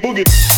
boogie, boogie.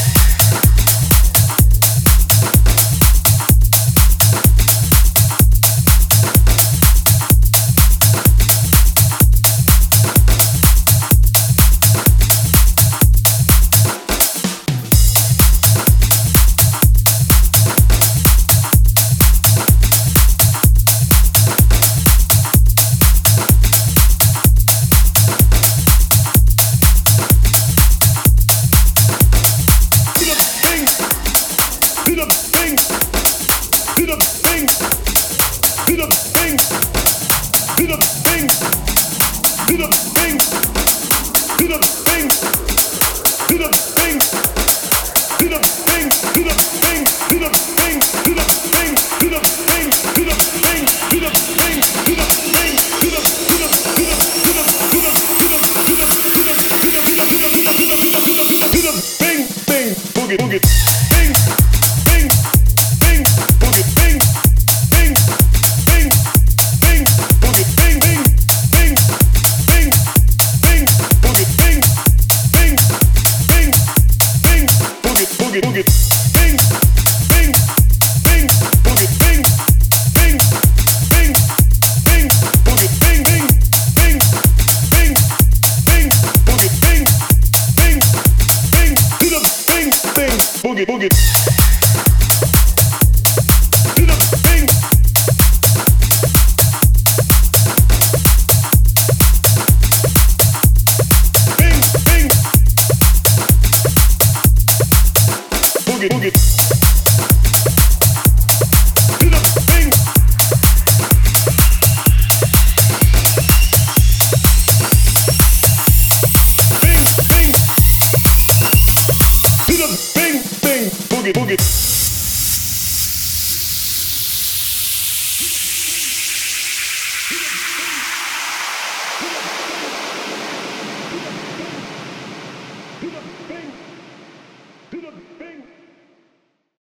it, boogie.